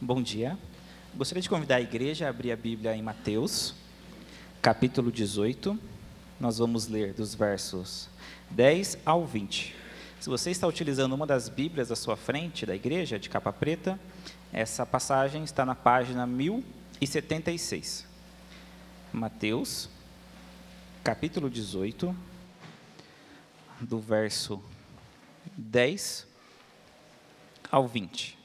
Bom dia. Gostaria de convidar a igreja a abrir a Bíblia em Mateus, capítulo 18. Nós vamos ler dos versos 10 ao 20. Se você está utilizando uma das Bíblias à sua frente da igreja, de capa preta, essa passagem está na página 1076. Mateus, capítulo 18, do verso 10 ao 20.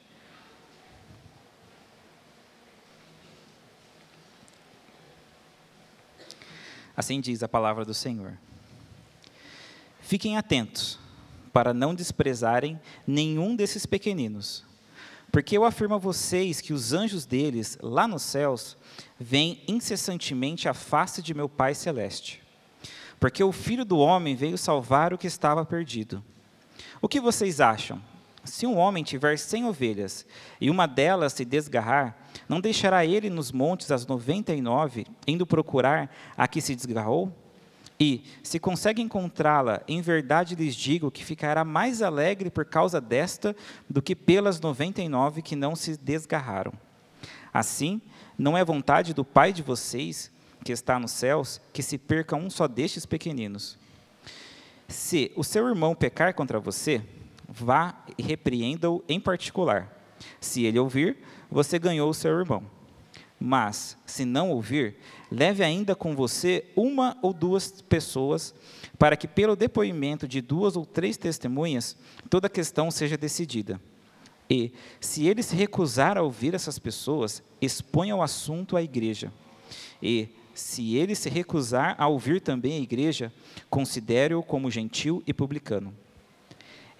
Assim diz a palavra do Senhor. Fiquem atentos para não desprezarem nenhum desses pequeninos, porque eu afirmo a vocês que os anjos deles, lá nos céus, veem incessantemente a face de meu Pai celeste. Porque o Filho do Homem veio salvar o que estava perdido. O que vocês acham? Se um homem tiver cem ovelhas e uma delas se desgarrar, não deixará ele nos montes as noventa e nove, indo procurar a que se desgarrou? E, se consegue encontrá-la, em verdade lhes digo que ficará mais alegre por causa desta do que pelas noventa e nove que não se desgarraram. Assim, não é vontade do Pai de vocês, que está nos céus, que se perca um só destes pequeninos. Se o seu irmão pecar contra você, vá e repreenda-o em particular. Se ele ouvir, você ganhou o seu irmão. Mas, se não ouvir, leve ainda com você uma ou duas pessoas, para que, pelo depoimento de duas ou três testemunhas, toda a questão seja decidida. E, se ele se recusar a ouvir essas pessoas, exponha o assunto à igreja. E, se ele se recusar a ouvir também a igreja, considere-o como gentil e publicano.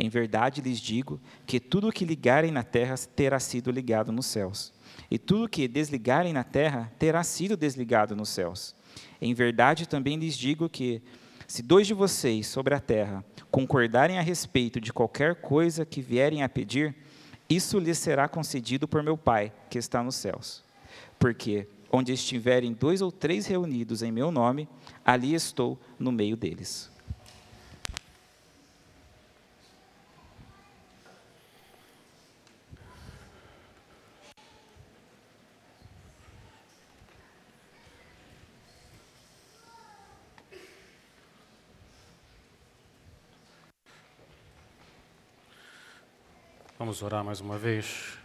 Em verdade lhes digo que tudo o que ligarem na terra terá sido ligado nos céus, e tudo o que desligarem na terra terá sido desligado nos céus. Em verdade também lhes digo que, se dois de vocês sobre a terra concordarem a respeito de qualquer coisa que vierem a pedir, isso lhes será concedido por meu Pai, que está nos céus. Porque onde estiverem dois ou três reunidos em meu nome, ali estou no meio deles. Vamos orar mais uma vez.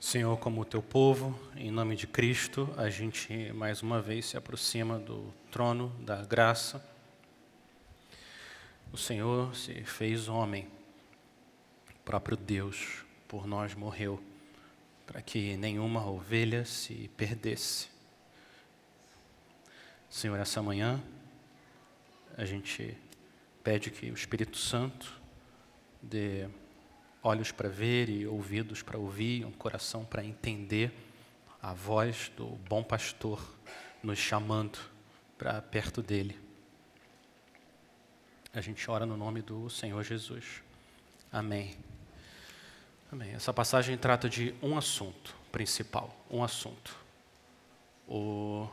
Senhor, como teu povo, em nome de Cristo, a gente mais uma vez se aproxima do trono da graça. O Senhor se fez homem, o próprio Deus por nós morreu para que nenhuma ovelha se perdesse. Senhor, essa manhã a gente pede que o Espírito Santo dê olhos para ver e ouvidos para ouvir, um coração para entender a voz do bom pastor nos chamando para perto dele. A gente ora no nome do Senhor Jesus. Amém. Amém. Essa passagem trata de um assunto principal, um assunto. O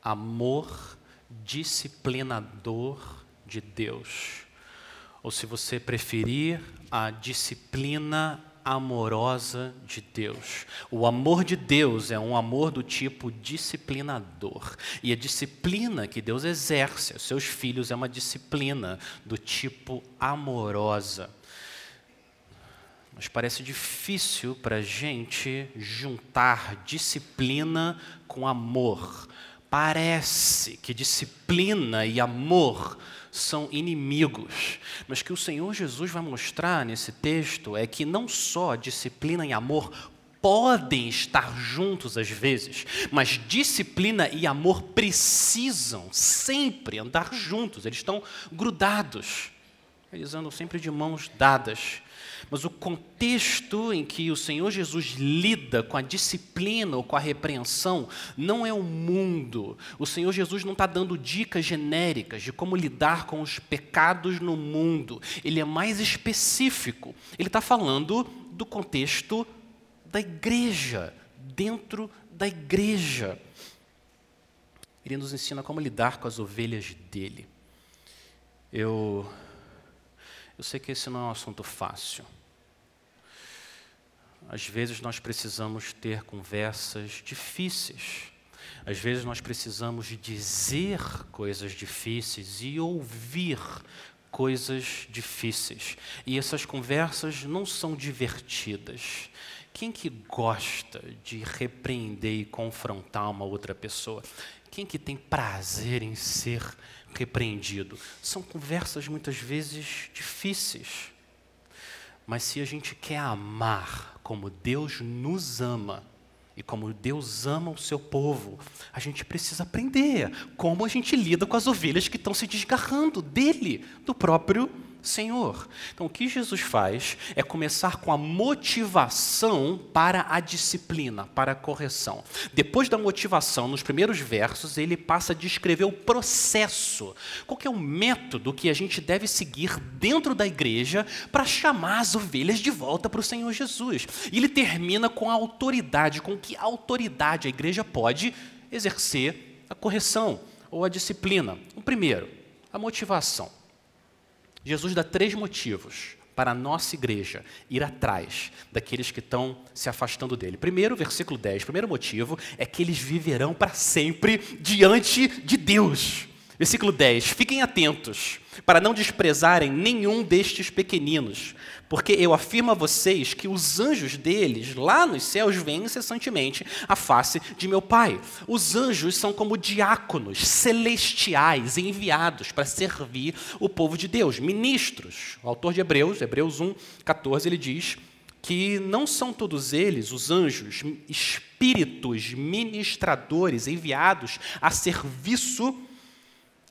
amor disciplinador de Deus. Ou se você preferir, a disciplina amorosa de Deus. O amor de Deus é um amor do tipo disciplinador. E a disciplina que Deus exerce aos seus filhos é uma disciplina do tipo amorosa. Mas parece difícil para a gente juntar disciplina com amor. Parece que disciplina e amor são inimigos. Mas que o Senhor Jesus vai mostrar nesse texto é que não só disciplina e amor podem estar juntos às vezes, mas disciplina e amor precisam sempre andar juntos, eles estão grudados, eles andam sempre de mãos dadas. Mas o contexto em que o Senhor Jesus lida com a disciplina ou com a repreensão não é o mundo. O Senhor Jesus não está dando dicas genéricas de como lidar com os pecados no mundo. Ele é mais específico. Ele está falando do contexto da igreja, dentro da igreja. Ele nos ensina como lidar com as ovelhas dele. Eu, eu sei que esse não é um assunto fácil. Às vezes nós precisamos ter conversas difíceis. Às vezes nós precisamos dizer coisas difíceis e ouvir coisas difíceis. E essas conversas não são divertidas. Quem que gosta de repreender e confrontar uma outra pessoa? Quem que tem prazer em ser repreendido? São conversas muitas vezes difíceis. Mas se a gente quer amar como Deus nos ama, e como Deus ama o seu povo, a gente precisa aprender como a gente lida com as ovelhas que estão se desgarrando dele, do próprio Senhor. Então, o que Jesus faz é começar com a motivação para a disciplina, para a correção. Depois da motivação, nos primeiros versos, ele passa a descrever o processo. Qual é o método que a gente deve seguir dentro da igreja para chamar as ovelhas de volta para o Senhor Jesus? E ele termina com a autoridade, com que autoridade a igreja pode exercer a correção ou a disciplina. O primeiro, a motivação. Jesus dá três motivos para a nossa igreja ir atrás daqueles que estão se afastando dele. Primeiro, versículo 10, primeiro motivo é que eles viverão para sempre diante de Deus. Versículo 10: Fiquem atentos para não desprezarem nenhum destes pequeninos, porque eu afirmo a vocês que os anjos deles, lá nos céus, veem incessantemente a face de meu Pai. Os anjos são como diáconos celestiais enviados para servir o povo de Deus, ministros. O autor de Hebreus, Hebreus 1, 14, ele diz que não são todos eles, os anjos, espíritos ministradores enviados a serviço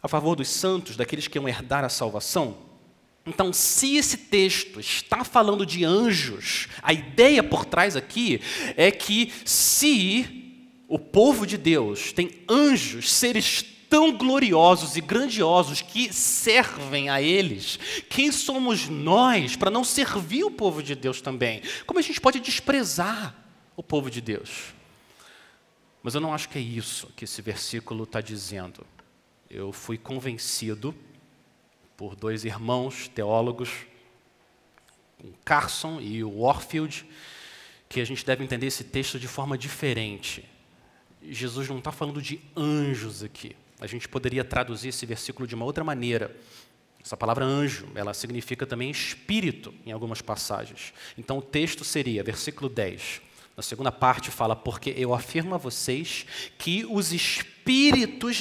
a favor dos santos, daqueles que iam herdar a salvação? Então, se esse texto está falando de anjos, a ideia por trás aqui é que se o povo de Deus tem anjos, seres tão gloriosos e grandiosos que servem a eles, quem somos nós para não servir o povo de Deus também? Como a gente pode desprezar o povo de Deus? Mas eu não acho que é isso que esse versículo está dizendo. Eu fui convencido por dois irmãos teólogos, o Carson e o Warfield, que a gente deve entender esse texto de forma diferente. Jesus não está falando de anjos aqui. A gente poderia traduzir esse versículo de uma outra maneira. Essa palavra anjo, ela significa também espírito em algumas passagens. Então o texto seria, versículo 10. Na segunda parte fala, porque eu afirmo a vocês que os espíritos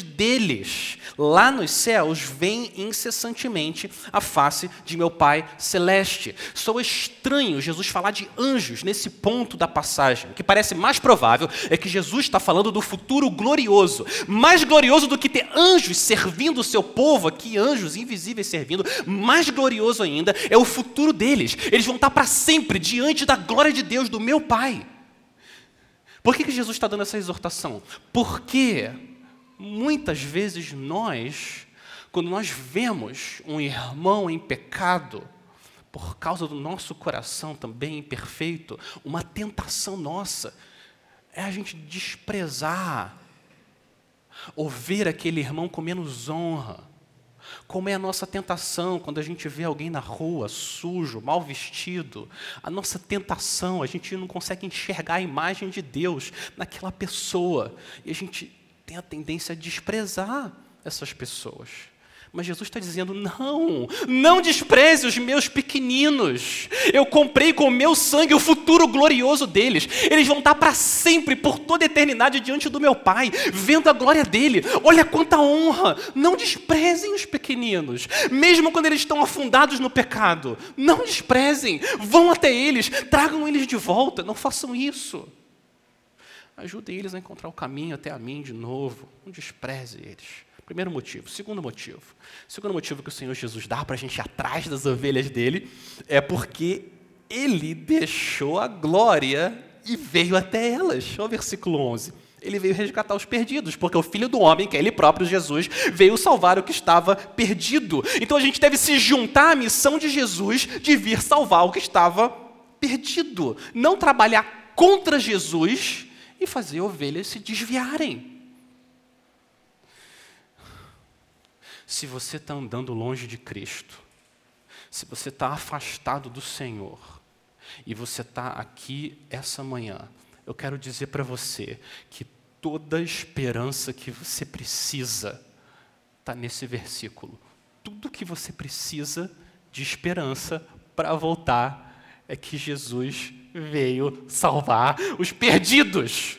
deles, lá nos céus, veem incessantemente a face de meu Pai celeste. Sou estranho Jesus falar de anjos nesse ponto da passagem. O que parece mais provável é que Jesus está falando do futuro glorioso. Mais glorioso do que ter anjos servindo o seu povo aqui, anjos invisíveis servindo, mais glorioso ainda é o futuro deles. Eles vão estar para sempre diante da glória de Deus, do meu Pai. Por que, que Jesus está dando essa exortação? Porque muitas vezes nós, quando nós vemos um irmão em pecado, por causa do nosso coração também imperfeito, uma tentação nossa é a gente desprezar, ou ver aquele irmão com menos honra, como é a nossa tentação quando a gente vê alguém na rua, sujo, mal vestido. A nossa tentação, a gente não consegue enxergar a imagem de Deus naquela pessoa. E a gente tem a tendência a desprezar essas pessoas. Mas Jesus está dizendo: não, não despreze os meus pequeninos. Eu comprei com o meu sangue o futuro glorioso deles. Eles vão estar para sempre, por toda a eternidade, diante do meu Pai, vendo a glória dele. Olha quanta honra. Não desprezem os pequeninos, mesmo quando eles estão afundados no pecado. Não desprezem. Vão até eles, tragam eles de volta. Não façam isso. Ajudem eles a encontrar o caminho até a mim de novo. Não despreze eles. Primeiro motivo. Segundo motivo. Segundo motivo que o Senhor Jesus dá para a gente ir atrás das ovelhas dele é porque ele deixou a glória e veio até elas. Olha o versículo 11. Ele veio resgatar os perdidos, porque o Filho do Homem, que é Ele próprio, Jesus, veio salvar o que estava perdido. Então a gente deve se juntar à missão de Jesus de vir salvar o que estava perdido. Não trabalhar contra Jesus e fazer ovelhas se desviarem. Se você está andando longe de Cristo, se você está afastado do Senhor, e você está aqui essa manhã, eu quero dizer para você que toda esperança que você precisa está nesse versículo. Tudo que você precisa de esperança para voltar é que Jesus veio salvar os perdidos.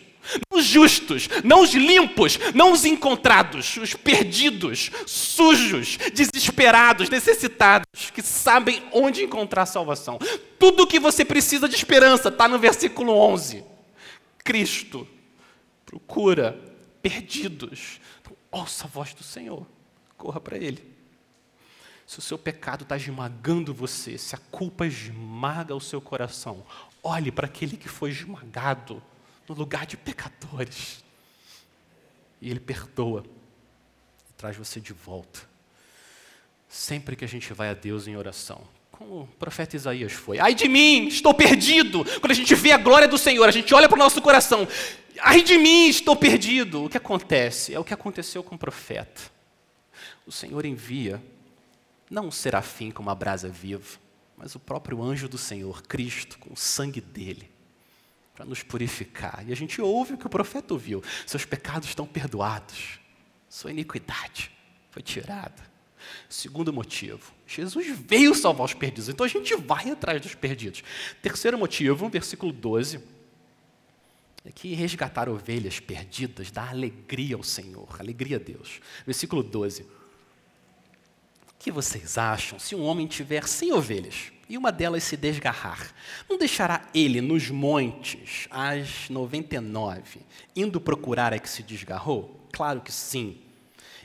Não os justos, não os limpos, não os encontrados, os perdidos, sujos, desesperados, necessitados, que sabem onde encontrar salvação. Tudo o que você precisa de esperança está no versículo 11. Cristo procura perdidos. Então, ouça a voz do Senhor, corra para Ele. Se o seu pecado está esmagando você, se a culpa esmaga o seu coração, olhe para aquele que foi esmagado no lugar de pecadores. E ele perdoa e traz você de volta. Sempre que a gente vai a Deus em oração, como o profeta Isaías foi, ai de mim, estou perdido. Quando a gente vê a glória do Senhor, a gente olha para o nosso coração, ai de mim, estou perdido. O que acontece? É o que aconteceu com o profeta. O Senhor envia não um serafim com uma brasa viva, mas o próprio anjo do Senhor, Cristo, com o sangue dele, para nos purificar. E a gente ouve o que o profeta ouviu: seus pecados estão perdoados, sua iniquidade foi tirada. Segundo motivo, Jesus veio salvar os perdidos, então a gente vai atrás dos perdidos. Terceiro motivo, versículo 12, é que resgatar ovelhas perdidas dá alegria ao Senhor, alegria a Deus. Versículo 12 que vocês acham se um homem tiver cem ovelhas e uma delas se desgarrar? Não deixará ele nos montes as 99, indo procurar a que se desgarrou? Claro que sim.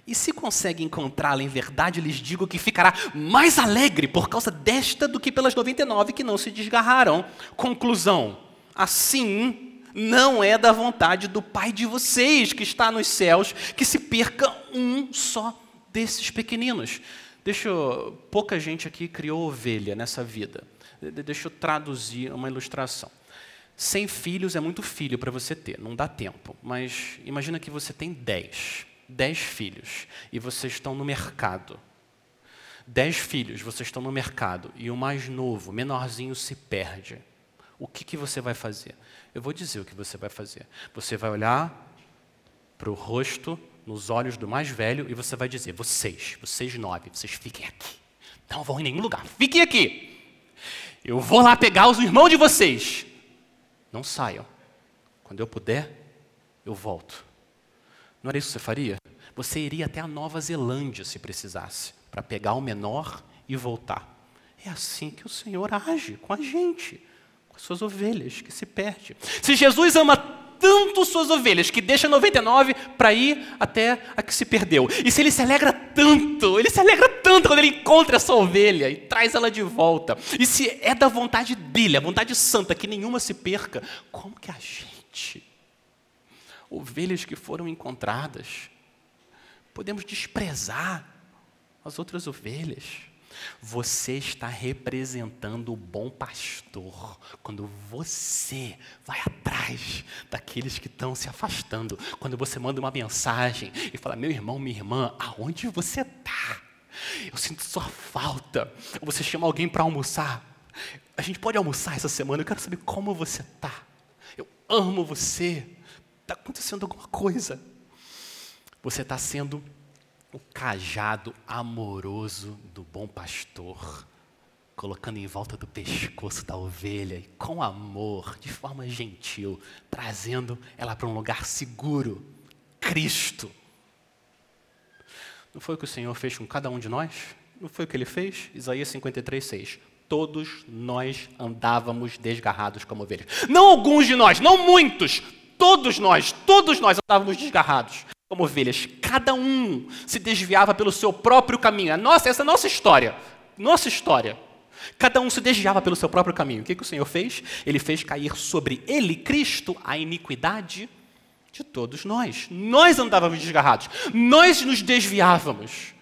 E se consegue encontrá-la, em verdade lhes digo que ficará mais alegre por causa desta do que pelas 99 que não se desgarraram. Conclusão: assim não é da vontade do Pai de vocês que está nos céus que se perca um só desses pequeninos. Deixa eu, pouca gente aqui criou ovelha nessa vida. Deixa eu traduzir uma ilustração. Sem filhos é muito filho para você ter, não dá tempo. Mas imagina que você tem dez, dez filhos e vocês estão no mercado. Dez filhos, vocês estão no mercado e o mais novo, menorzinho, se perde. O que, que você vai fazer? Eu vou dizer o que você vai fazer. Você vai olhar para o rosto nos olhos do mais velho e você vai dizer: vocês, vocês nove, vocês fiquem aqui. Não vão em nenhum lugar, fiquem aqui. Eu vou lá pegar os irmãos de vocês. Não saiam. Quando eu puder, eu volto. Não era isso que você faria? Você iria até a Nova Zelândia se precisasse, para pegar o menor e voltar. É assim que o Senhor age com a gente, com as suas ovelhas que se perdem. Se Jesus ama tanto suas ovelhas que deixa 99 para ir até a que se perdeu. E se ele se alegra tanto, ele se alegra tanto quando ele encontra essa ovelha e traz ela de volta. E se é da vontade dele, a vontade santa, que nenhuma se perca, como que a gente, ovelhas que foram encontradas, podemos desprezar as outras ovelhas? Você está representando o bom pastor quando você vai atrás daqueles que estão se afastando. Quando você manda uma mensagem e fala: Meu irmão, minha irmã, aonde você está? Eu sinto sua falta. Ou você chama alguém para almoçar. A gente pode almoçar essa semana. Eu quero saber como você está. Eu amo você. Está acontecendo alguma coisa. Você está sendo o cajado amoroso do bom pastor, colocando em volta do pescoço da ovelha e com amor, de forma gentil, trazendo ela para um lugar seguro, Cristo. Não foi o que o Senhor fez com cada um de nós? Não foi o que ele fez? Isaías 53, 6. Todos nós andávamos desgarrados como ovelhas. Não alguns de nós, não muitos. Todos nós, todos nós andávamos desgarrados como ovelhas. Cada um se desviava pelo seu próprio caminho. Nossa, essa é a nossa história. Nossa história. Cada um se desviava pelo seu próprio caminho. O que, que o Senhor fez? Ele fez cair sobre ele, Cristo, a iniquidade de todos nós. Nós andávamos desgarrados. Nós nos desviávamos.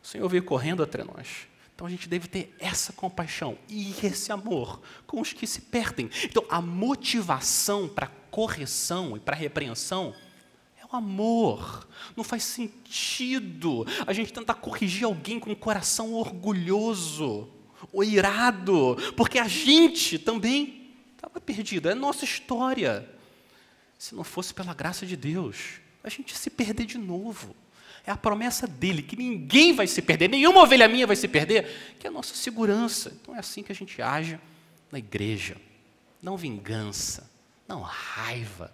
O Senhor veio correndo até nós. Então a gente deve ter essa compaixão e esse amor com os que se perdem. Então a motivação para correção e para repreensão o amor. Não faz sentido a gente tentar corrigir alguém com um coração orgulhoso ou irado, porque a gente também estava perdido. É nossa história. Se não fosse pela graça de Deus, a gente ia se perder de novo. É a promessa dele, que ninguém vai se perder, nenhuma ovelha minha vai se perder, que é a nossa segurança. Então é assim que a gente age na igreja. Não vingança, não raiva,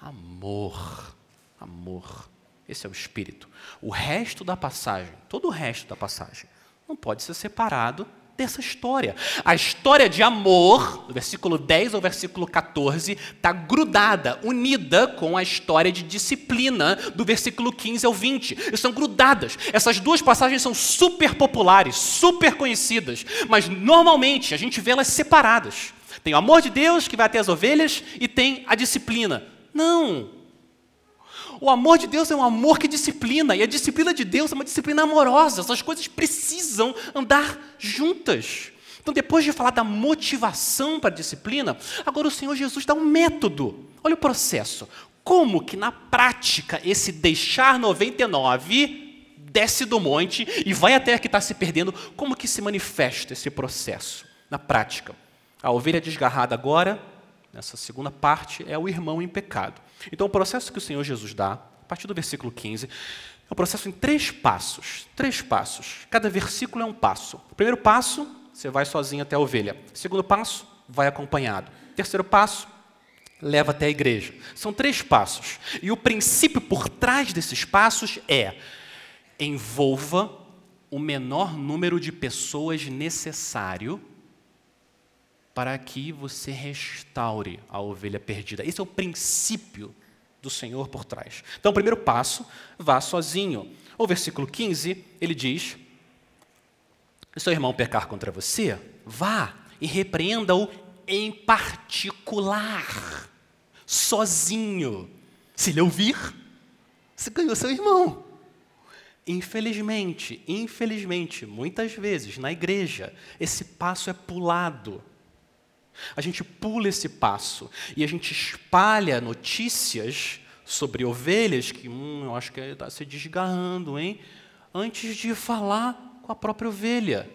amor. Amor. Esse é o espírito. O resto da passagem, todo o resto da passagem, não pode ser separado dessa história. A história de amor, do versículo 10 ao versículo 14, está grudada, unida com a história de disciplina, do versículo 15 ao 20. Estão grudadas. Essas duas passagens são super populares, super conhecidas, mas normalmente a gente vê elas separadas. Tem o amor de Deus que vai até as ovelhas e tem a disciplina. Não, o amor de Deus é um amor que disciplina, e a disciplina de Deus é uma disciplina amorosa. Essas coisas precisam andar juntas. Então, depois de falar da motivação para a disciplina, agora o Senhor Jesus dá um método. Olha o processo. Como que na prática esse deixar 99 desce do monte e vai até que está se perdendo, como que se manifesta esse processo na prática? A ovelha desgarrada agora, nessa segunda parte, é o irmão em pecado. Então, o processo que o Senhor Jesus dá, a partir do versículo 15, é um processo em três passos. Três passos. Cada versículo é um passo. O primeiro passo, você vai sozinho até a ovelha. O segundo passo, vai acompanhado. O terceiro passo, leva até a igreja. São três passos. E o princípio por trás desses passos é: envolva o menor número de pessoas necessário para que você restaure a ovelha perdida. Esse é o princípio do Senhor por trás. Então, o primeiro passo, vá sozinho. O versículo 15, ele diz: Se seu irmão pecar contra você, vá e repreenda-o em particular, sozinho. Se ele ouvir, você ganhou seu irmão. Infelizmente, infelizmente, muitas vezes na igreja, esse passo é pulado. A gente pula esse passo e a gente espalha notícias sobre ovelhas que, hum, eu acho que está se desgarrando, hein? Antes de falar com a própria ovelha.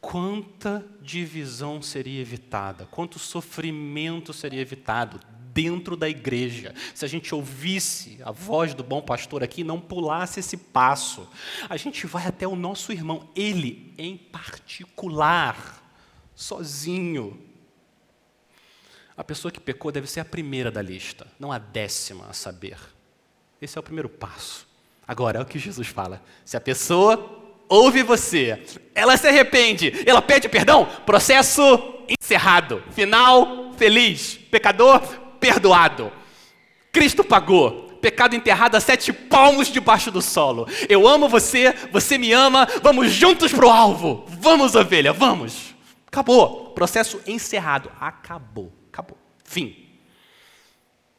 Quanta divisão seria evitada, quanto sofrimento seria evitado dentro da igreja, se a gente ouvisse a voz do bom pastor aqui e não pulasse esse passo. A gente vai até o nosso irmão, ele em particular sozinho. A pessoa que pecou deve ser a primeira da lista, não a décima a saber. Esse é o primeiro passo. Agora, é o que Jesus fala. Se a pessoa ouve você, ela se arrepende, ela pede perdão, processo encerrado, final feliz, pecador perdoado. Cristo pagou, pecado enterrado a sete palmos debaixo do solo. Eu amo você, você me ama, vamos juntos para o alvo. Vamos, ovelha, vamos. Acabou. Processo encerrado. Acabou. Acabou. Fim.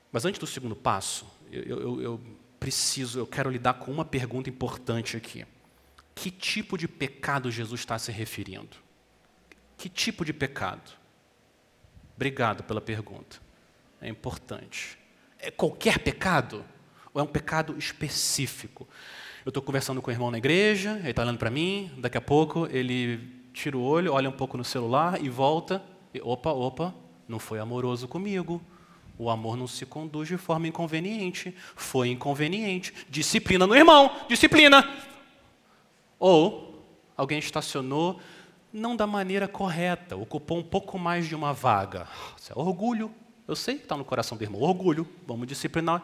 Mas antes do segundo passo, eu, eu, eu preciso, eu quero lidar com uma pergunta importante aqui. Que tipo de pecado Jesus está se referindo? Que tipo de pecado? Obrigado pela pergunta. É importante. É qualquer pecado? Ou é um pecado específico? Eu estou conversando com o irmão na igreja, ele está olhando para mim, daqui a pouco ele tira o olho, olha um pouco no celular e volta. E, opa, opa, não foi amoroso comigo. O amor não se conduz de forma inconveniente. Foi inconveniente. Disciplina no irmão, disciplina. Ou alguém estacionou não da maneira correta, ocupou um pouco mais de uma vaga. É orgulho. Eu sei que está no coração do irmão. Orgulho. Vamos disciplinar.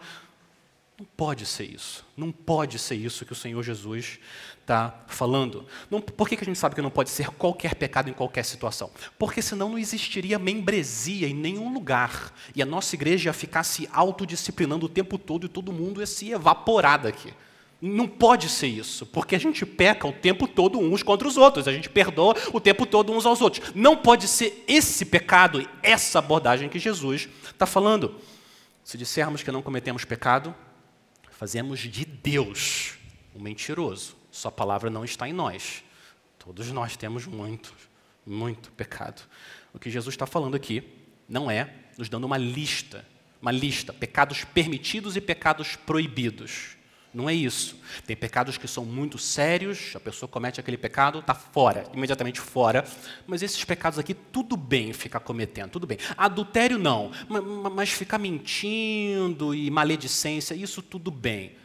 Não pode ser isso. Não pode ser isso que o Senhor Jesus está falando. Não, por que, que a gente sabe que não pode ser qualquer pecado em qualquer situação? Porque senão não existiria membresia em nenhum lugar. E a nossa igreja ia ficar se autodisciplinando o tempo todo e todo mundo ia se evaporar daqui. Não pode ser isso, porque a gente peca o tempo todo uns contra os outros, a gente perdoa o tempo todo uns aos outros. Não pode ser esse pecado essa abordagem que Jesus está falando. Se dissermos que não cometemos pecado, Fazemos de Deus um mentiroso. Sua palavra não está em nós. Todos nós temos muito, muito pecado. O que Jesus está falando aqui não é nos dando uma lista uma lista, pecados permitidos e pecados proibidos. Não é isso. Tem pecados que são muito sérios, a pessoa comete aquele pecado, está fora, imediatamente fora. Mas esses pecados aqui, tudo bem ficar cometendo, tudo bem. Adultério, não. Mas ficar mentindo e maledicência, isso tudo bem.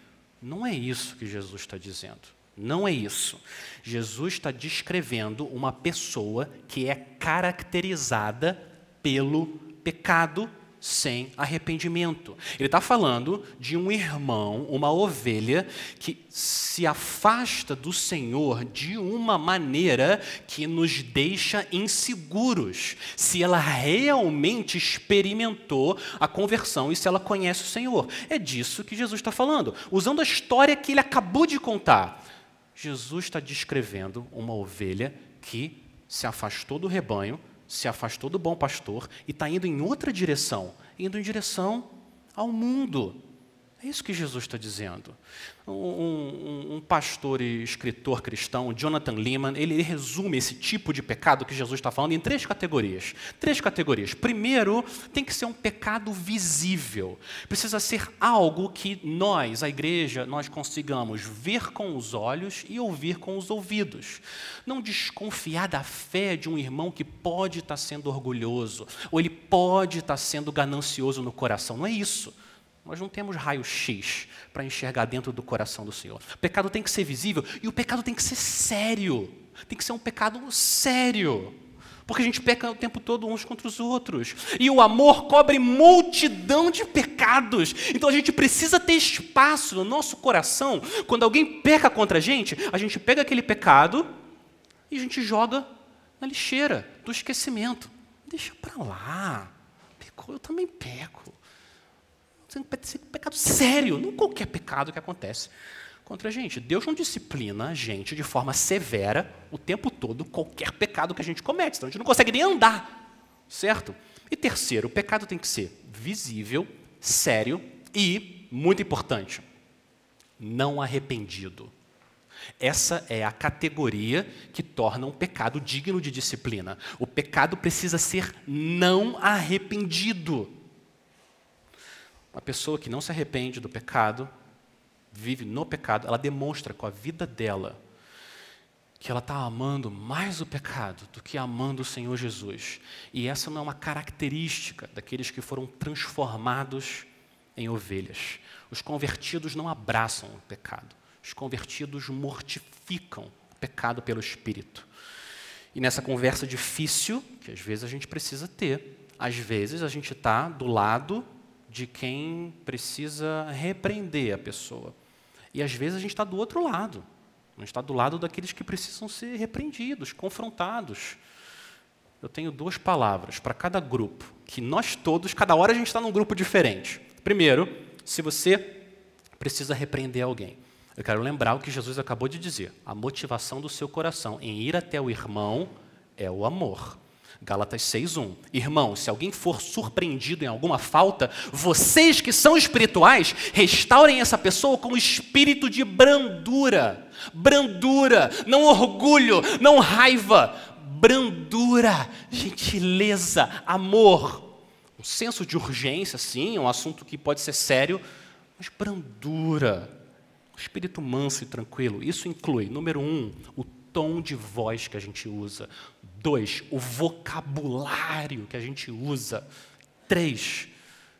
Não é isso que Jesus está dizendo. Não é isso. Jesus está descrevendo uma pessoa que é caracterizada pelo pecado sem arrependimento. Ele está falando de um irmão, uma ovelha, que se afasta do Senhor de uma maneira que nos deixa inseguros, se ela realmente experimentou a conversão e se ela conhece o Senhor. É disso que Jesus está falando, usando a história que ele acabou de contar. Jesus está descrevendo uma ovelha que se afastou do rebanho, se afastou do bom pastor e está indo em outra direção, indo em direção ao mundo. É isso que Jesus está dizendo. Um, um, um, pastor e escritor cristão, Jonathan Lehman, ele resume esse tipo de pecado que Jesus está falando em três categorias. Três categorias. Primeiro, tem que ser um pecado visível. Precisa ser algo que nós, a igreja, nós consigamos ver com os olhos e ouvir com os ouvidos. Não desconfiar da fé de um irmão que pode estar sendo orgulhoso, ou ele pode estar sendo ganancioso no coração. Não é isso. Nós não temos raio-x para enxergar dentro do coração do Senhor. O pecado tem que ser visível e o pecado tem que ser sério. Tem que ser um pecado sério. Porque a gente peca o tempo todo uns contra os outros. E o amor cobre multidão de pecados. Então a gente precisa ter espaço no nosso coração. Quando alguém peca contra a gente, a gente pega aquele pecado e a gente joga na lixeira do esquecimento. Deixa para lá. Pecou, eu também peco ser pecado sério, não qualquer pecado que acontece contra a gente. Deus não disciplina a gente de forma severa o tempo todo qualquer pecado que a gente comete, então a gente não consegue nem andar, certo? E terceiro, o pecado tem que ser visível, sério e, muito importante, não arrependido. Essa é a categoria que torna um pecado digno de disciplina. O pecado precisa ser não arrependido. Uma pessoa que não se arrepende do pecado, vive no pecado, ela demonstra com a vida dela que ela está amando mais o pecado do que amando o Senhor Jesus. E essa não é uma característica daqueles que foram transformados em ovelhas. Os convertidos não abraçam o pecado. Os convertidos mortificam o pecado pelo Espírito. E nessa conversa difícil, que às vezes a gente precisa ter, às vezes a gente está do lado de quem precisa repreender a pessoa. E às vezes a gente está do outro lado. A gente está do lado daqueles que precisam ser repreendidos, confrontados. Eu tenho duas palavras para cada grupo, que nós todos, cada hora a gente está num grupo diferente. Primeiro, se você precisa repreender alguém. Eu quero lembrar o que Jesus acabou de dizer. A motivação do seu coração em ir até o irmão é o amor. Gálatas 6:1. Irmão, se alguém for surpreendido em alguma falta, vocês que são espirituais, restaurem essa pessoa com espírito de brandura. Brandura, não orgulho, não raiva, brandura, gentileza, amor. Um senso de urgência, sim, é um assunto que pode ser sério, mas brandura, um espírito manso e tranquilo. Isso inclui, número um, o tom de voz que a gente usa. Dois, o vocabulário que a gente usa. Três,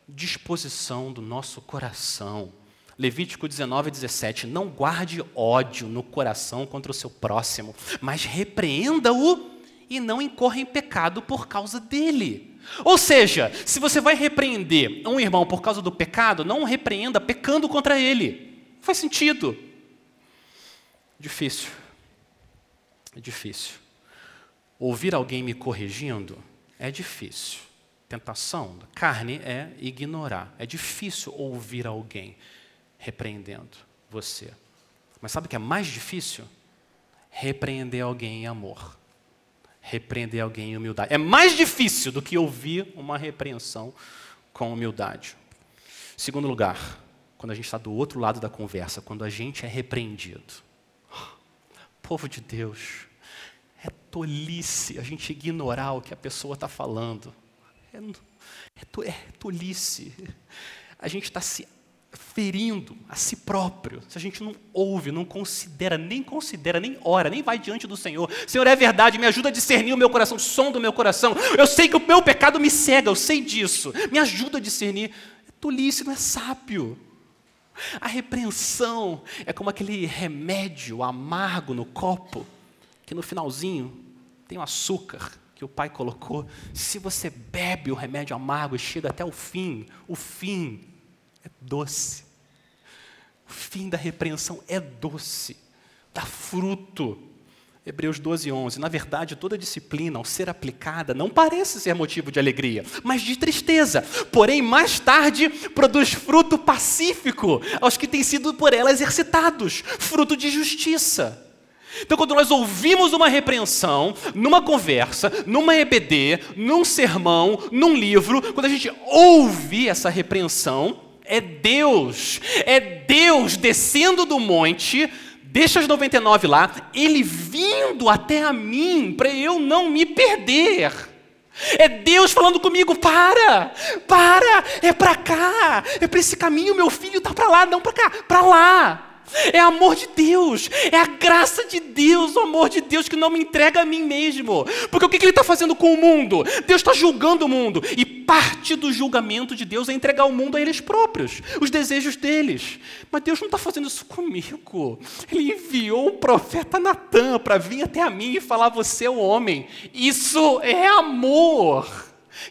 disposição do nosso coração. Levítico 19, 17. Não guarde ódio no coração contra o seu próximo, mas repreenda-o e não incorra em pecado por causa dele. Ou seja, se você vai repreender um irmão por causa do pecado, não o repreenda pecando contra ele. Faz sentido. Difícil. É difícil. Ouvir alguém me corrigindo é difícil. Tentação da carne é ignorar. É difícil ouvir alguém repreendendo você. Mas sabe o que é mais difícil? Repreender alguém em amor. Repreender alguém em humildade. É mais difícil do que ouvir uma repreensão com humildade. Segundo lugar, quando a gente está do outro lado da conversa, quando a gente é repreendido. Povo de Deus, é tolice a gente ignorar o que a pessoa está falando. É, É, to, é tolice. A gente está se ferindo a si próprio, se a gente não ouve, não considera, nem considera, nem ora, nem vai diante do Senhor. Senhor, é verdade, me ajuda a discernir o meu coração, o som do meu coração. Eu sei que o meu pecado me cega, eu sei disso. Me ajuda a discernir. É tolice, não é sábio. A repreensão é como aquele remédio amargo no copo, que no finalzinho tem o açúcar que o pai colocou. Se você bebe o remédio amargo e chega até o fim, o fim é doce. O fim da repreensão é doce, dá fruto. Hebreus 12, 11. Na verdade, toda disciplina, ao ser aplicada, não parece ser motivo de alegria, mas de tristeza. Porém, mais tarde, produz fruto pacífico aos que têm sido por ela exercitados fruto de justiça. Então, quando nós ouvimos uma repreensão, numa conversa, numa EBD, num sermão, num livro, quando a gente ouve essa repreensão, é Deus, é Deus descendo do monte, deixa as 99 lá, Ele vindo até a mim, para eu não me perder. É Deus falando comigo, para, para, é para cá, é para esse caminho, meu filho está para lá, não para cá, para lá. É amor de Deus, é a graça de Deus, o amor de Deus que não me entrega a mim mesmo. Porque o que Ele está fazendo com o mundo? Deus está julgando o mundo, e parte do julgamento de Deus é entregar o mundo a eles próprios, os desejos deles. Mas Deus não está fazendo isso comigo. Ele enviou o profeta Natan para vir até a mim e falar: Você é o homem. Isso é amor.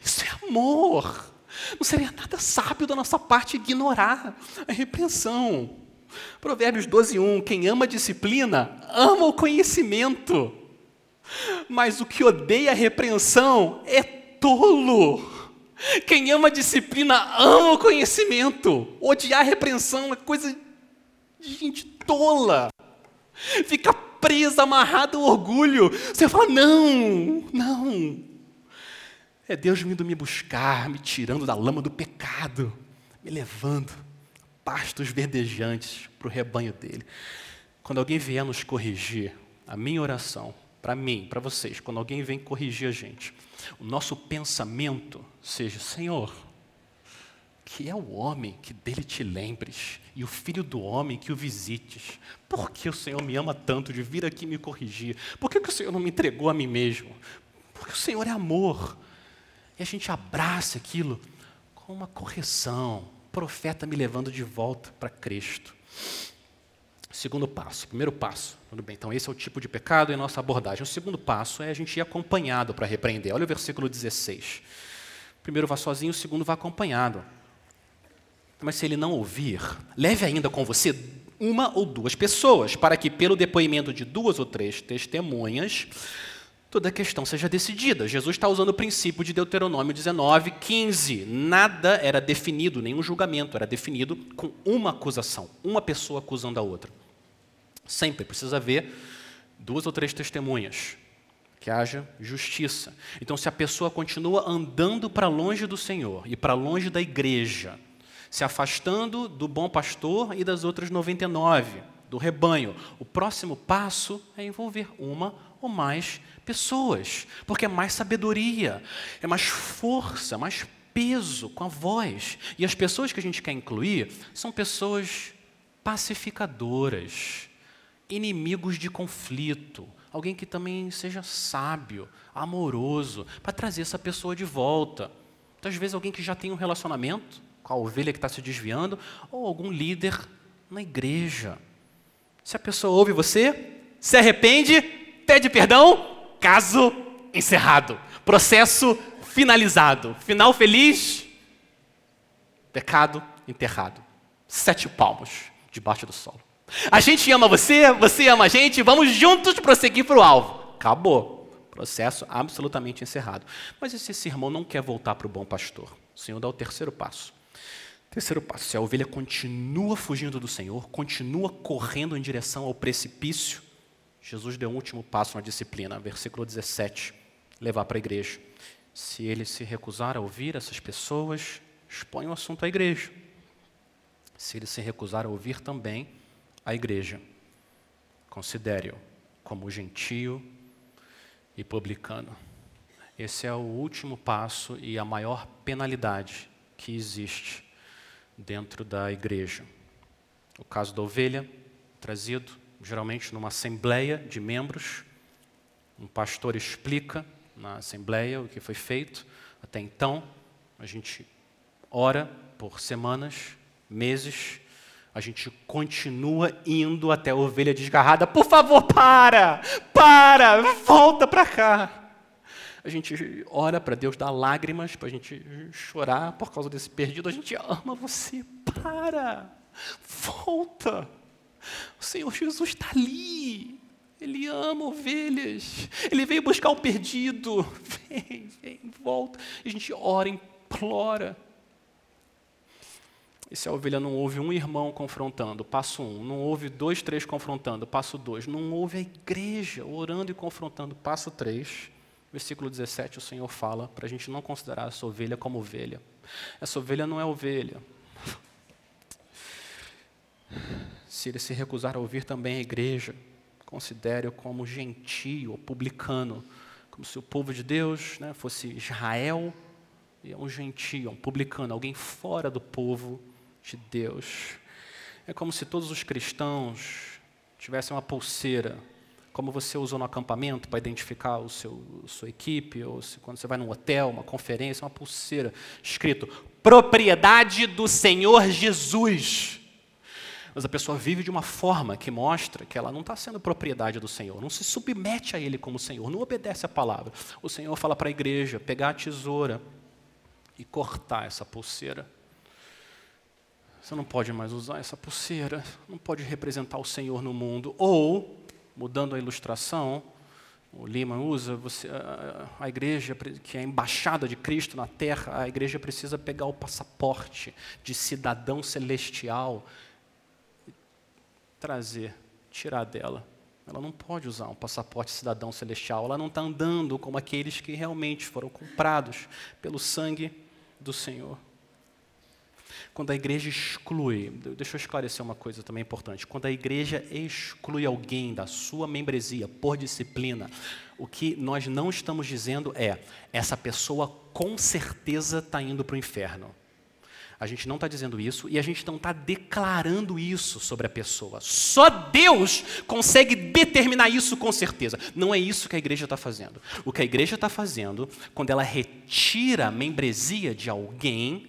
Isso é amor. Não seria nada sábio da nossa parte ignorar a repreensão. Provérbios 12, 1. Quem ama a disciplina, ama o conhecimento. Mas o que odeia a repreensão é tolo. Quem ama a disciplina, ama o conhecimento. Odiar a repreensão é coisa de gente tola. Fica presa, amarrada ao orgulho. Você fala, não, não. É Deus vindo me buscar, me tirando da lama do pecado, me levando pastos verdejantes para o rebanho dele. Quando alguém vier nos corrigir, a minha oração, para mim, para vocês, quando alguém vem corrigir a gente, o nosso pensamento seja: Senhor, que é o homem que dele te lembres, e o filho do homem que o visites. Por que o Senhor me ama tanto de vir aqui me corrigir? Por que, que o Senhor não me entregou a mim mesmo? Porque o Senhor é amor. E a gente abraça aquilo com uma correção, profeta me levando de volta para Cristo. Segundo passo, primeiro passo, tudo bem, então esse é o tipo de pecado e nossa abordagem. O segundo passo é a gente ir acompanhado para repreender. Olha o versículo 16. O primeiro vá sozinho, o segundo vá acompanhado. Mas se ele não ouvir, leve ainda com você uma ou duas pessoas, para que, pelo depoimento de duas ou três testemunhas, toda a questão seja decidida. Jesus está usando o princípio de Deuteronômio 19, 15. Nada era definido, nenhum julgamento era definido com uma acusação, uma pessoa acusando a outra. Sempre precisa haver duas ou três testemunhas, que haja justiça. Então, se a pessoa continua andando para longe do Senhor e para longe da igreja, se afastando do bom pastor e das outras 99, do rebanho, o próximo passo é envolver uma ou mais pessoas, porque é mais sabedoria, é mais força, mais peso com a voz. E as pessoas que a gente quer incluir são pessoas pacificadoras, inimigos de conflito, alguém que também seja sábio, amoroso, para trazer essa pessoa de volta. Então, às vezes, alguém que já tem um relacionamento com a ovelha que está se desviando, ou algum líder na igreja. Se a pessoa ouve você, se arrepende, pede perdão, Caso encerrado. Processo finalizado. Final feliz. Pecado enterrado. Sete palmos debaixo do solo. A gente ama você, você ama a gente, vamos juntos prosseguir para o alvo. Acabou. Processo absolutamente encerrado. Mas esse, esse irmão não quer voltar para o bom pastor. O Senhor dá o terceiro passo. Terceiro passo: se a ovelha continua fugindo do Senhor, continua correndo em direção ao precipício, Jesus deu um último passo na disciplina, versículo 17, levar para a igreja. Se ele se recusar a ouvir essas pessoas, expõe o assunto à igreja. Se ele se recusar a ouvir também a igreja, considere-o como gentio e publicano. Esse é o último passo e a maior penalidade que existe dentro da igreja. O caso da ovelha, trazido geralmente numa assembleia de membros, um pastor explica na assembleia o que foi feito. Até então, a gente ora por semanas, meses, a gente continua indo até a ovelha desgarrada. Por favor, para! Para! Volta para cá! A gente ora para Deus dar lágrimas, para a gente chorar por causa desse perdido. A gente ama você. Para! Volta! O Senhor Jesus está ali. Ele ama ovelhas. Ele veio buscar o perdido. Vem, vem, volta. E a gente ora, implora. E se a ovelha não ouve um irmão confrontando, passo um. Não ouve dois, três confrontando, passo dois. Não ouve a igreja orando e confrontando, passo três. Versículo 17, o Senhor fala para a gente não considerar essa ovelha como ovelha. Essa ovelha não é ovelha. Se ele se recusar a ouvir também a igreja, considere-o como gentio, publicano, como se o povo de Deus né, fosse Israel e é um gentio, um publicano, alguém fora do povo de Deus. É como se todos os cristãos tivessem uma pulseira, como você usou no acampamento para identificar o seu sua equipe, ou se, quando você vai num hotel, uma conferência, uma pulseira escrito propriedade do Senhor Jesus. Mas a pessoa vive de uma forma que mostra que ela não está sendo propriedade do Senhor, não se submete a Ele como Senhor, não obedece a palavra. O Senhor fala para a igreja pegar a tesoura e cortar essa pulseira. Você não pode mais usar essa pulseira, não pode representar o Senhor no mundo. Ou, mudando a ilustração, o Lima usa, você, a, a igreja, que é a embaixada de Cristo na terra, a igreja precisa pegar o passaporte de cidadão celestial trazer, tirar dela. Ela não pode usar um passaporte cidadão celestial, ela não está andando como aqueles que realmente foram comprados pelo sangue do Senhor. Quando a igreja exclui, deixa eu esclarecer uma coisa também importante. Quando a igreja exclui alguém da sua membresia por disciplina, o que nós não estamos dizendo é essa pessoa com certeza está indo para o inferno. A gente não está dizendo isso e a gente não está declarando isso sobre a pessoa. Só Deus consegue determinar isso com certeza. Não é isso que a igreja está fazendo. O que a igreja está fazendo, quando ela retira a membresia de alguém,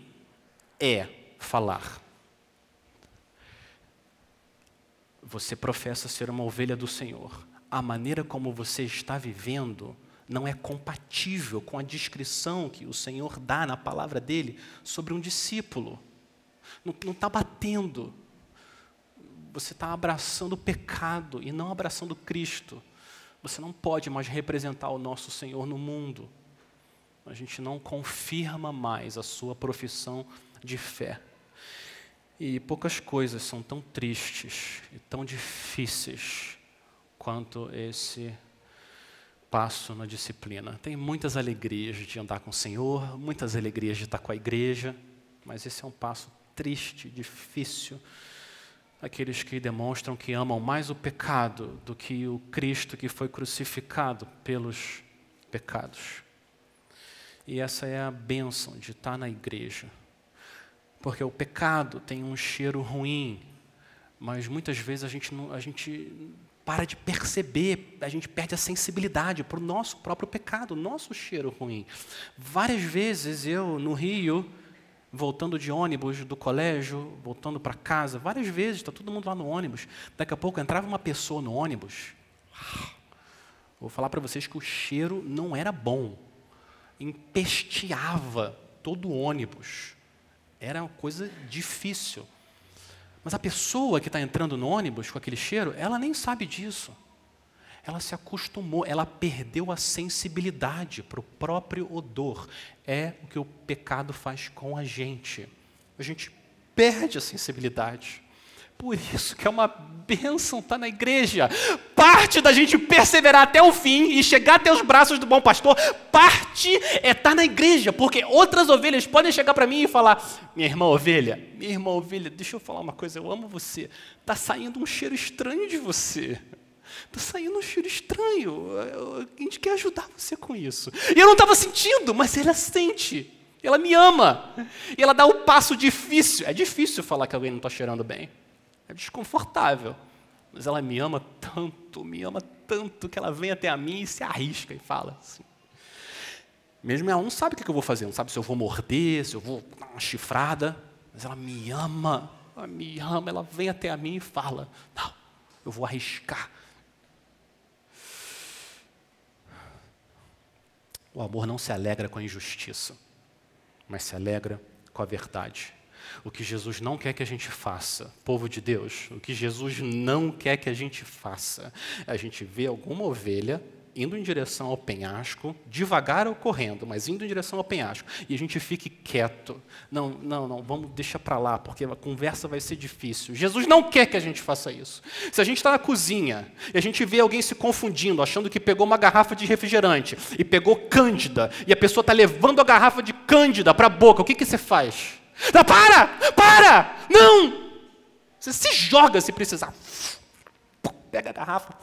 é falar. Você professa ser uma ovelha do Senhor. A maneira como você está vivendo não é compatível com a descrição que o Senhor dá na palavra dele sobre um discípulo. Não está batendo. Você está abraçando o pecado e não abraçando Cristo. Você não pode mais representar o nosso Senhor no mundo. A gente não confirma mais a sua profissão de fé. E poucas coisas são tão tristes e tão difíceis quanto esse passo na disciplina. Tem muitas alegrias de andar com o Senhor, muitas alegrias de estar com a igreja, mas esse é um passo triste, difícil. Aqueles que demonstram que amam mais o pecado do que o Cristo que foi crucificado pelos pecados. E essa é a bênção de estar na igreja. Porque o pecado tem um cheiro ruim, mas muitas vezes a gente, não, a gente para de perceber, a gente perde a sensibilidade para o nosso próprio pecado, nosso cheiro ruim. Várias vezes eu, no Rio, voltando de ônibus do colégio, voltando para casa, várias vezes, está todo mundo lá no ônibus. Daqui a pouco entrava uma pessoa no ônibus. Vou falar para vocês que o cheiro não era bom, empesteava todo o ônibus. Era uma coisa difícil. Mas a pessoa que está entrando no ônibus com aquele cheiro, ela nem sabe disso. Ela se acostumou, ela perdeu a sensibilidade para o próprio odor. É o que o pecado faz com a gente. A gente perde a sensibilidade. Por isso que é uma bênção estar na igreja. Parte da gente perseverar até o fim e chegar até os braços do bom pastor, parte é estar na igreja, porque outras ovelhas podem chegar para mim e falar: minha irmã ovelha, minha irmã ovelha, deixa eu falar uma coisa, eu amo você. Está saindo um cheiro estranho de você. Está saindo um cheiro estranho. A gente quer ajudar você com isso. E eu não estava sentindo, mas ela sente. Ela me ama. E ela dá o passo difícil. É difícil falar que alguém não está cheirando bem. É desconfortável. Mas ela me ama tanto, me ama tanto, que ela vem até a mim e se arrisca e fala assim. Mesmo ela não sabe o que eu vou fazer, não sabe se eu vou morder, se eu vou dar uma chifrada, mas ela me ama, ela me ama, ela vem até a mim e fala: Não, eu vou arriscar. O amor não se alegra com a injustiça, mas se alegra com a verdade. O que Jesus não quer que a gente faça, povo de Deus, o que Jesus não quer que a gente faça, é a gente vê alguma ovelha indo em direção ao penhasco, devagar ou correndo, mas indo em direção ao penhasco, e a gente fique quieto. Não, não, não, vamos deixar para lá, porque a conversa vai ser difícil. Jesus não quer que a gente faça isso. Se a gente está na cozinha e a gente vê alguém se confundindo, achando que pegou uma garrafa de refrigerante e pegou cândida, e a pessoa está levando a garrafa de cândida para a boca, o que, que você faz? Não, para! Para! Não! Você se joga se precisar. Pega a garrafa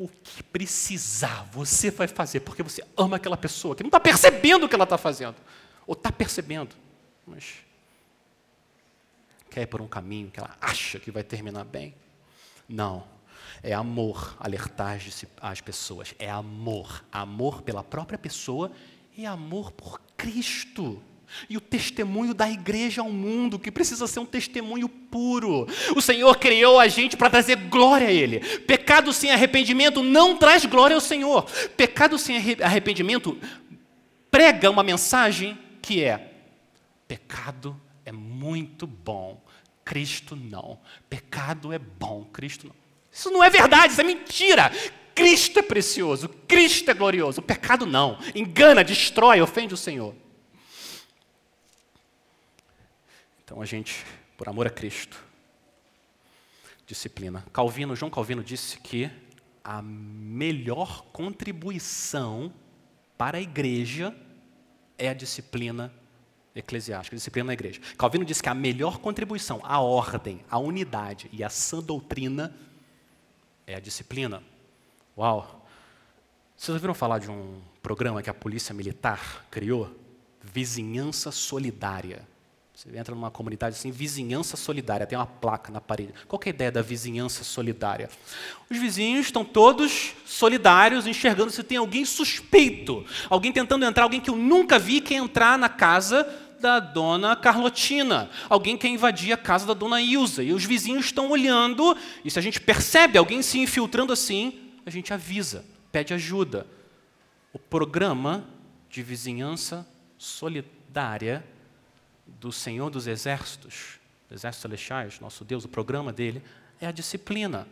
o que precisar, você vai fazer, porque você ama aquela pessoa que não está percebendo o que ela está fazendo. Ou está percebendo, mas quer ir por um caminho que ela acha que vai terminar bem. Não. É amor alertar as pessoas. É amor. Amor pela própria pessoa e amor por Cristo. E o testemunho da igreja ao mundo, que precisa ser um testemunho puro. O Senhor criou a gente para trazer glória a Ele. Pecado sem arrependimento não traz glória ao Senhor. Pecado sem arrependimento prega uma mensagem que é: pecado é muito bom, Cristo não. Pecado é bom, Cristo não. Isso não é verdade, isso é mentira. Cristo é precioso, Cristo é glorioso, o pecado não. Engana, destrói, ofende o Senhor. Então a gente, por amor a Cristo, disciplina. Calvino, João Calvino disse que a melhor contribuição para a igreja é a disciplina eclesiástica, a disciplina na igreja. Calvino disse que a melhor contribuição à ordem, à unidade e à sã doutrina é a disciplina. Uau! Vocês ouviram falar de um programa que a Polícia Militar criou? Vizinhança Solidária. Você entra numa comunidade assim, vizinhança solidária, tem uma placa na parede. Qual é a ideia da vizinhança solidária? Os vizinhos estão todos solidários, enxergando se tem alguém suspeito, alguém tentando entrar, alguém que eu nunca vi quer entrar na casa da dona Carlotina, alguém quer invadir a casa da dona Ilza, e os vizinhos estão olhando, e se a gente percebe alguém se infiltrando assim, a gente avisa, pede ajuda. O programa de vizinhança solidária do Senhor dos Exércitos, Exércitos Celestiais, nosso Deus, o programa dele é a disciplina.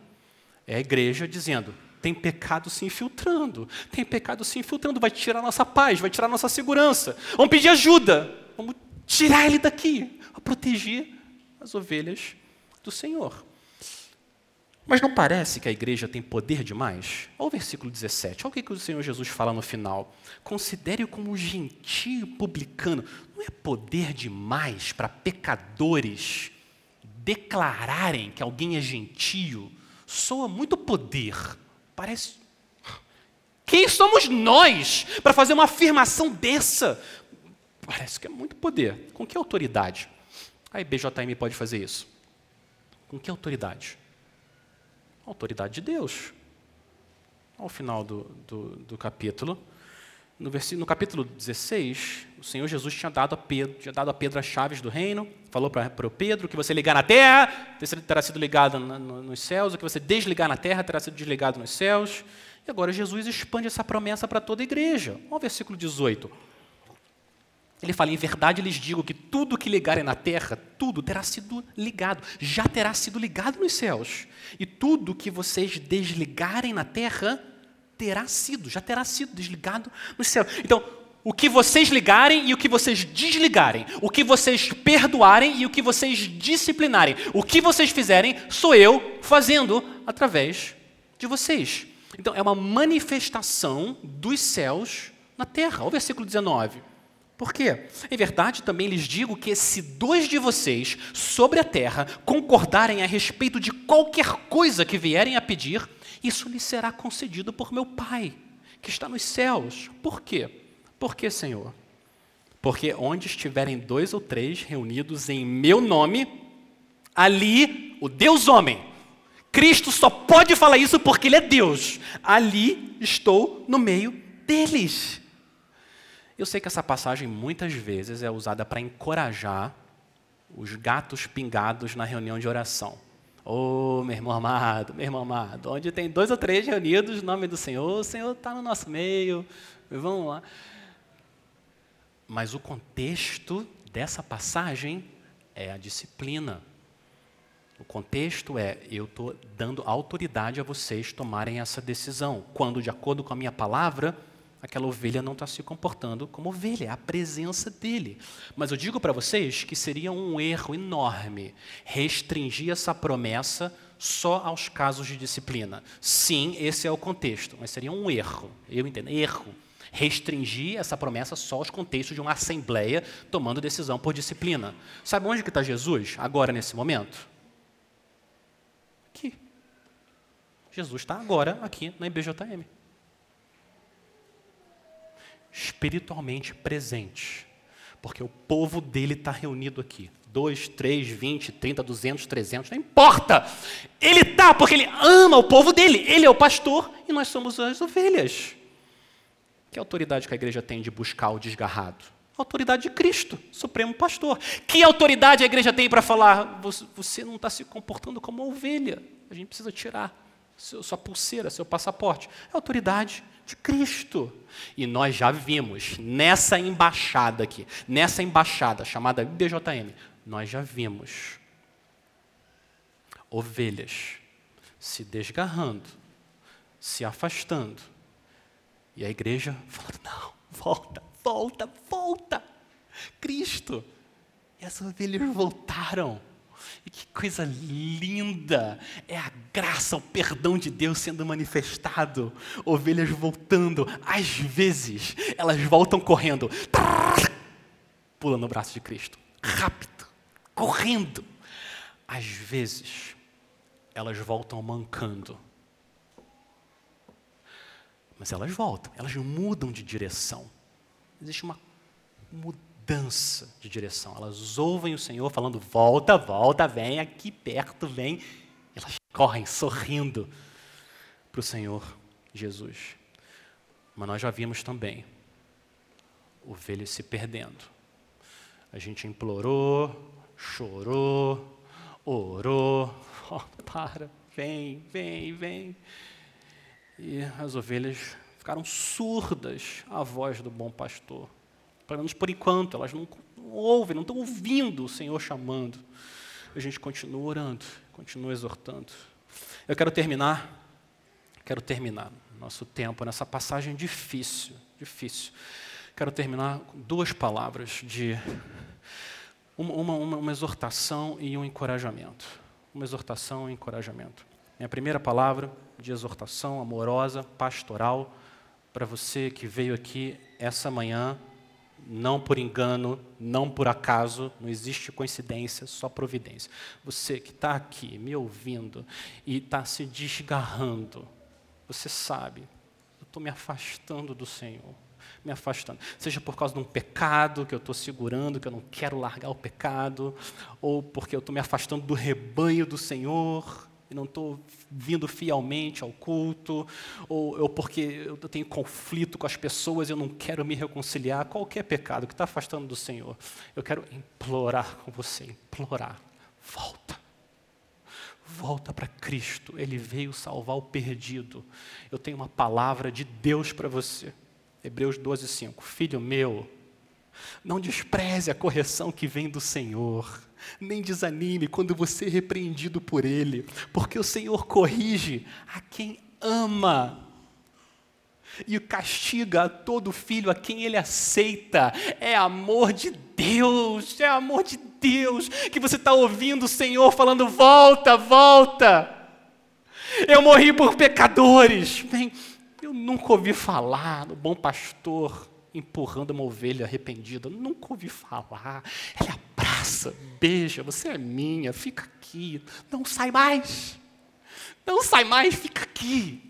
É a igreja dizendo: tem pecado se infiltrando, tem pecado se infiltrando, vai tirar nossa paz, vai tirar nossa segurança. Vamos pedir ajuda, vamos tirar ele daqui, a proteger as ovelhas do Senhor. Mas não parece que a igreja tem poder demais? Olha o versículo 17, olha o que o Senhor Jesus fala no final. Considere-o como gentio publicano. Não é poder demais para pecadores declararem que alguém é gentio? Soa muito poder. Parece. Quem somos nós para fazer uma afirmação dessa? Parece que é muito poder. Com que autoridade? A IBJM pode fazer isso. Com que autoridade? Autoridade de Deus. Ao final do, do, do capítulo, no, no, capítulo 16, o Senhor Jesus tinha dado a Pedro, tinha dado a Pedro as chaves do reino, falou para o Pedro que você ligar na terra terá sido ligado no, nos céus, o que você desligar na terra terá sido desligado nos céus. E agora Jesus expande essa promessa para toda a igreja. Olha o versículo 18. Ele fala: Em verdade lhes digo que tudo que ligarem na terra, tudo terá sido ligado, já terá sido ligado nos céus. E tudo que vocês desligarem na terra, terá sido, já terá sido desligado nos céus. Então, o que vocês ligarem e o que vocês desligarem, o que vocês perdoarem e o que vocês disciplinarem, o que vocês fizerem, sou eu fazendo através de vocês. Então, é uma manifestação dos céus na terra. Olha o versículo 19. Por quê? Em verdade, também lhes digo que se dois de vocês sobre a terra concordarem a respeito de qualquer coisa que vierem a pedir, isso lhes será concedido por meu Pai, que está nos céus. Por quê? Por quê, Senhor? Porque onde estiverem dois ou três reunidos em meu nome, ali o Deus homem, Cristo só pode falar isso porque Ele é Deus. Ali estou no meio deles. Eu sei que essa passagem muitas vezes é usada para encorajar os gatos pingados na reunião de oração. Ô, oh, meu irmão amado, meu irmão amado, onde tem dois ou três reunidos, no nome do Senhor, o Senhor está no nosso meio, vamos lá. Mas o contexto dessa passagem é a disciplina. O contexto é: eu estou dando autoridade a vocês tomarem essa decisão, quando, de acordo com a minha palavra, aquela ovelha não está se comportando como ovelha, é a presença dele. Mas eu digo para vocês que seria um erro enorme restringir essa promessa só aos casos de disciplina. Sim, esse é o contexto, mas seria um erro, eu entendo, erro. Restringir essa promessa só aos contextos de uma assembleia tomando decisão por disciplina. Sabe onde que está Jesus agora nesse momento? Aqui. Jesus está agora aqui na IBJM espiritualmente presente. Porque o povo dele está reunido aqui. Dois, três, vinte, trinta, duzentos, trezentos, não importa. Ele está porque ele ama o povo dele. Ele é o pastor e nós somos as ovelhas. Que autoridade que a igreja tem de buscar o desgarrado? autoridade de Cristo, Supremo Pastor. Que autoridade a igreja tem para falar? Você não está se comportando como ovelha. A gente precisa tirar sua pulseira, seu passaporte. É autoridade de Cristo. E nós já vimos nessa embaixada aqui, nessa embaixada chamada BJM, nós já vimos ovelhas se desgarrando, se afastando. E a igreja falando: não, volta, volta, volta. Cristo. E as ovelhas voltaram. Que coisa linda! É a graça, o perdão de Deus sendo manifestado. Ovelhas voltando. Às vezes, elas voltam correndo. Pula no braço de Cristo. Rápido. Correndo. Às vezes, elas voltam mancando. Mas elas voltam, elas mudam de direção. Existe uma mudança mudança de direção. Elas ouvem o Senhor falando: volta, volta, vem aqui perto, vem. Elas correm sorrindo para o Senhor Jesus. Mas nós já vimos também ovelhas se perdendo. A gente implorou, chorou, orou, oh, para, vem, vem, vem. E as ovelhas ficaram surdas à voz do bom pastor. Pelo menos por enquanto, elas não, não ouvem, não estão ouvindo o Senhor chamando. A gente continua orando, continua exortando. Eu quero terminar, quero terminar nosso tempo nessa passagem difícil, difícil. Quero terminar com duas palavras de uma, uma, uma exortação e um encorajamento. Uma exortação e um encorajamento. Minha primeira palavra de exortação amorosa, pastoral, para você que veio aqui essa manhã não por engano, não por acaso, não existe coincidência, só providência. Você que está aqui me ouvindo e está se desgarrando, você sabe, eu estou me afastando do Senhor, me afastando. Seja por causa de um pecado que eu estou segurando, que eu não quero largar o pecado, ou porque eu estou me afastando do rebanho do Senhor, e não estou vindo fielmente ao culto, ou, porque eu tenho conflito com as pessoas e eu não quero me reconciliar, qualquer pecado que está afastando do Senhor, eu quero implorar com você, implorar, volta. Volta para Cristo, Ele veio salvar o perdido. Eu tenho uma palavra de Deus para você. Hebreus 12, 5. Filho meu, não despreze a correção que vem do Senhor nem desanime quando você é repreendido por Ele, porque o Senhor corrige a quem ama e castiga a todo filho a quem Ele aceita. É amor de Deus, é amor de Deus que você está ouvindo o Senhor falando: volta, volta. Eu morri por pecadores. Bem, eu nunca ouvi falar no bom pastor empurrando uma ovelha arrependida. Nunca ouvi falar. Ela abraça, beija, você é minha, fica aqui. Não sai mais. Não sai mais, fica aqui.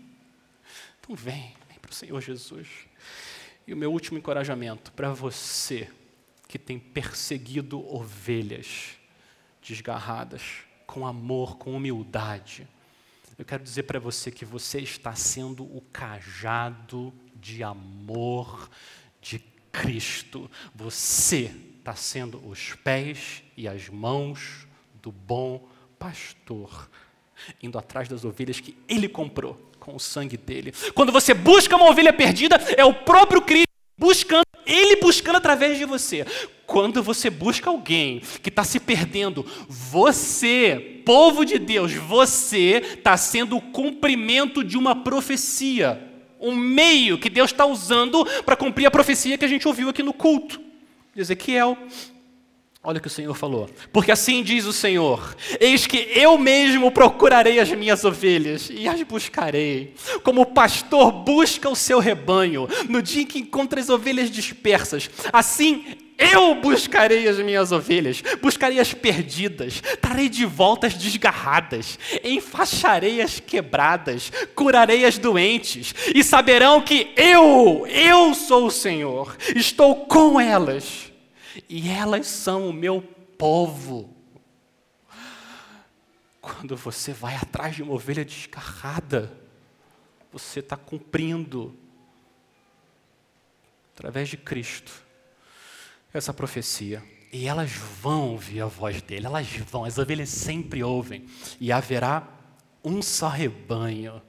Então vem, vem para o Senhor Jesus. E o meu último encorajamento para você que tem perseguido ovelhas desgarradas, com amor, com humildade. Eu quero dizer para você que você está sendo o cajado de amor de Cristo. Você está sendo os pés e as mãos do bom pastor, indo atrás das ovelhas que ele comprou com o sangue dele. Quando você busca uma ovelha perdida, é o próprio Cristo buscando, ele buscando através de você. Quando você busca alguém que está se perdendo, você, povo de Deus, você está sendo o cumprimento de uma profecia, um meio que Deus está usando para cumprir a profecia que a gente ouviu aqui no culto. Ezequiel, Olha o que o Senhor falou. Porque assim diz o Senhor: Eis que eu mesmo procurarei as minhas ovelhas e as buscarei, como o pastor busca o seu rebanho, no dia em que encontra as ovelhas dispersas. Assim eu buscarei as minhas ovelhas, buscarei as perdidas, trarei de volta as desgarradas, enfaixarei as quebradas, curarei as doentes, e saberão que eu, eu sou o Senhor, estou com elas e elas são o meu povo. Quando você vai atrás de uma ovelha descarrada, você está cumprindo, através de Cristo, essa profecia. E elas vão ouvir a voz dele, elas vão, as ovelhas sempre ouvem. E haverá um só rebanho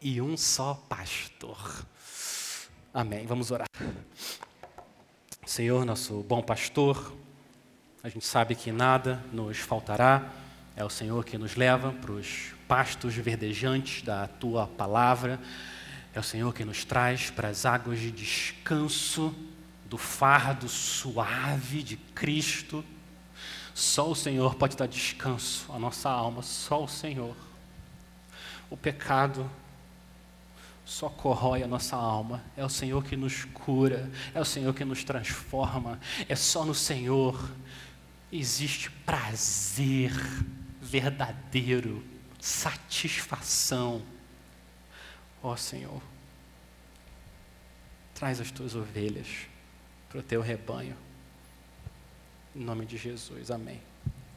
e um só pastor. Amém. Vamos orar. Senhor, nosso bom pastor, a gente sabe que nada nos faltará, é o Senhor que nos leva para os pastos verdejantes da tua palavra, é o Senhor que nos traz para as águas de descanso do fardo suave de Cristo. Só o Senhor pode dar descanso à nossa alma, só o Senhor. O pecado só corrói a nossa alma. É o Senhor que nos cura, é o Senhor que nos transforma. É só no Senhor existe prazer verdadeiro, satisfação. Ó oh, Senhor, traz as tuas ovelhas para o teu rebanho. Em nome de Jesus, amém.